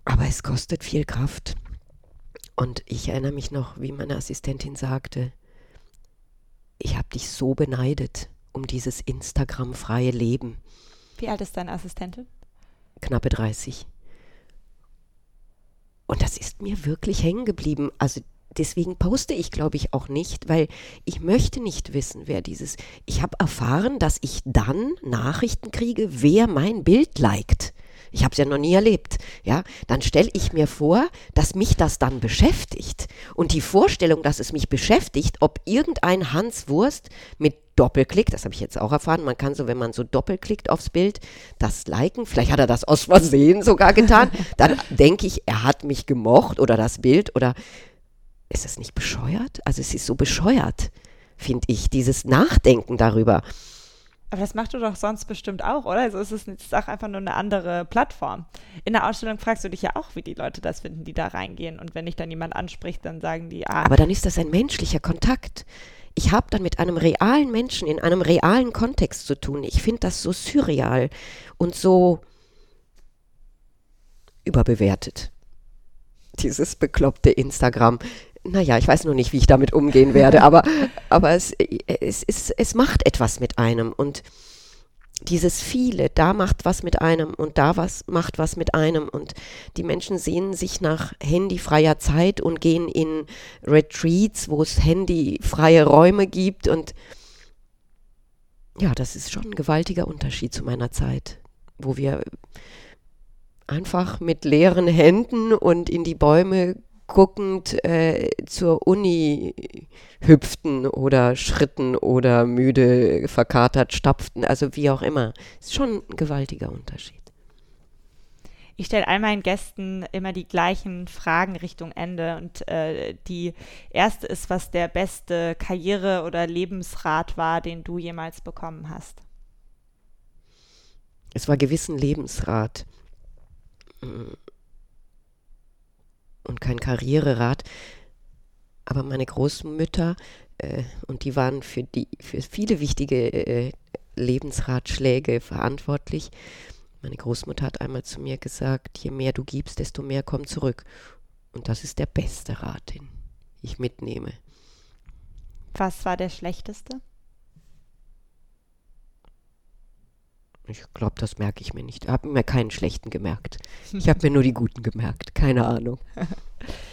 Aber es kostet viel Kraft. Und ich erinnere mich noch, wie meine Assistentin sagte, ich habe dich so beneidet um dieses Instagram-freie Leben. Wie alt ist deine Assistentin? Knappe 30. Und das ist mir wirklich hängen geblieben. Also deswegen poste ich, glaube ich, auch nicht, weil ich möchte nicht wissen, wer dieses. Ich habe erfahren, dass ich dann Nachrichten kriege, wer mein Bild liked. Ich habe es ja noch nie erlebt. Ja, dann stelle ich mir vor, dass mich das dann beschäftigt. Und die Vorstellung, dass es mich beschäftigt, ob irgendein Hans Wurst mit Doppelklick, das habe ich jetzt auch erfahren, man kann so, wenn man so doppelklickt aufs Bild, das liken, vielleicht hat er das aus Versehen sogar getan, dann denke ich, er hat mich gemocht oder das Bild oder ist es nicht bescheuert? Also es ist so bescheuert, finde ich, dieses Nachdenken darüber. Aber das machst du doch sonst bestimmt auch, oder? Also es ist auch einfach nur eine andere Plattform. In der Ausstellung fragst du dich ja auch, wie die Leute das finden, die da reingehen. Und wenn dich dann jemand anspricht, dann sagen die, ah, Aber dann ist das ein menschlicher Kontakt. Ich habe dann mit einem realen Menschen in einem realen Kontext zu tun. Ich finde das so surreal und so überbewertet. Dieses bekloppte Instagram. Naja, ich weiß noch nicht, wie ich damit umgehen werde, aber, aber es, es, es, es macht etwas mit einem und dieses viele, da macht was mit einem und da was macht was mit einem und die Menschen sehnen sich nach handyfreier Zeit und gehen in Retreats, wo es handyfreie Räume gibt und ja, das ist schon ein gewaltiger Unterschied zu meiner Zeit, wo wir einfach mit leeren Händen und in die Bäume guckend äh, zur Uni hüpften oder schritten oder müde verkatert stapften, also wie auch immer. Ist schon ein gewaltiger Unterschied. Ich stelle all meinen Gästen immer die gleichen Fragen Richtung Ende. Und äh, die erste ist, was der beste Karriere- oder Lebensrat war, den du jemals bekommen hast. Es war gewissen Lebensrat und kein Karriererat. Aber meine Großmütter, äh, und die waren für, die, für viele wichtige äh, Lebensratschläge verantwortlich. Meine Großmutter hat einmal zu mir gesagt, je mehr du gibst, desto mehr kommt zurück. Und das ist der beste Rat, den ich mitnehme. Was war der schlechteste? Ich glaube, das merke ich mir nicht. Ich habe mir keinen schlechten gemerkt. Ich habe mir nur die guten gemerkt. Keine Ahnung.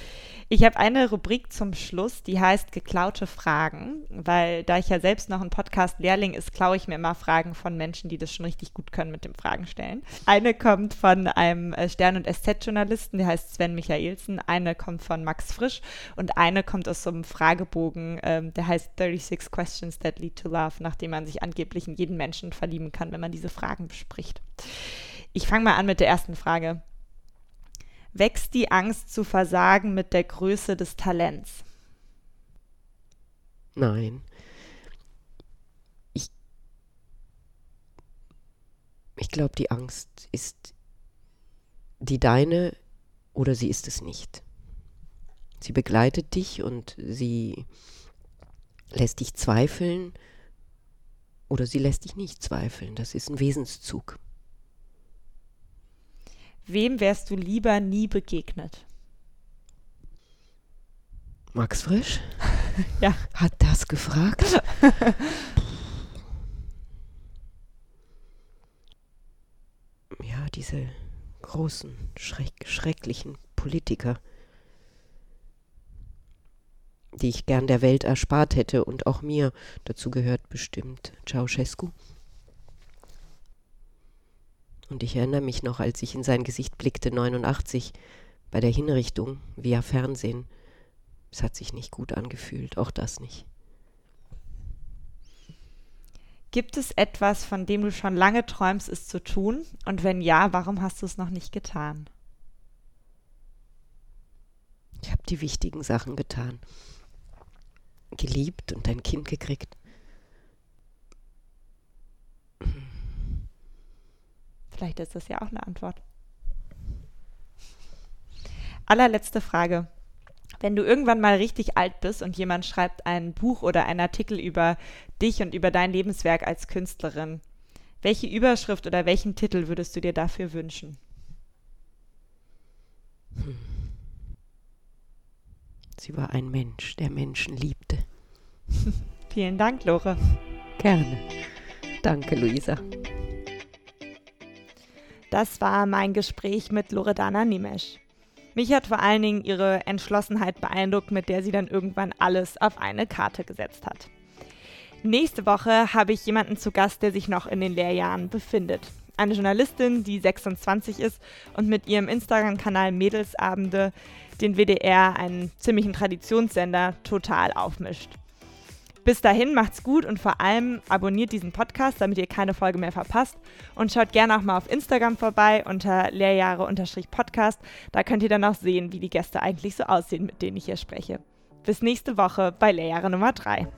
Ich habe eine Rubrik zum Schluss, die heißt geklaute Fragen, weil da ich ja selbst noch ein Podcast-Lehrling ist, klaue ich mir immer Fragen von Menschen, die das schon richtig gut können mit dem Fragen stellen. Eine kommt von einem äh, Stern- und SZ-Journalisten, der heißt Sven Michaelsen, eine kommt von Max Frisch und eine kommt aus so einem Fragebogen, ähm, der heißt 36 Questions that lead to love, nachdem man sich angeblich in jeden Menschen verlieben kann, wenn man diese Fragen bespricht. Ich fange mal an mit der ersten Frage. Wächst die Angst zu versagen mit der Größe des Talents? Nein. Ich, ich glaube, die Angst ist die deine oder sie ist es nicht. Sie begleitet dich und sie lässt dich zweifeln oder sie lässt dich nicht zweifeln. Das ist ein Wesenszug. Wem wärst du lieber nie begegnet? Max Frisch? Ja. Hat das gefragt? ja, diese großen, schreck schrecklichen Politiker, die ich gern der Welt erspart hätte und auch mir dazu gehört bestimmt Ceausescu. Und ich erinnere mich noch, als ich in sein Gesicht blickte, 89, bei der Hinrichtung via Fernsehen, es hat sich nicht gut angefühlt, auch das nicht. Gibt es etwas, von dem du schon lange träumst, es zu tun? Und wenn ja, warum hast du es noch nicht getan? Ich habe die wichtigen Sachen getan. Geliebt und ein Kind gekriegt. Vielleicht ist das ja auch eine Antwort. Allerletzte Frage. Wenn du irgendwann mal richtig alt bist und jemand schreibt ein Buch oder einen Artikel über dich und über dein Lebenswerk als Künstlerin, welche Überschrift oder welchen Titel würdest du dir dafür wünschen? Hm. Sie war ein Mensch, der Menschen liebte. Vielen Dank, Lore. Gerne. Danke, Luisa. Das war mein Gespräch mit Loredana Nimesch. Mich hat vor allen Dingen ihre Entschlossenheit beeindruckt, mit der sie dann irgendwann alles auf eine Karte gesetzt hat. Nächste Woche habe ich jemanden zu Gast, der sich noch in den Lehrjahren befindet. Eine Journalistin, die 26 ist und mit ihrem Instagram-Kanal Mädelsabende den WDR, einen ziemlichen Traditionssender, total aufmischt. Bis dahin macht's gut und vor allem abonniert diesen Podcast, damit ihr keine Folge mehr verpasst. Und schaut gerne auch mal auf Instagram vorbei unter Lehrjahre-Podcast. Da könnt ihr dann auch sehen, wie die Gäste eigentlich so aussehen, mit denen ich hier spreche. Bis nächste Woche bei Lehrjahre Nummer 3.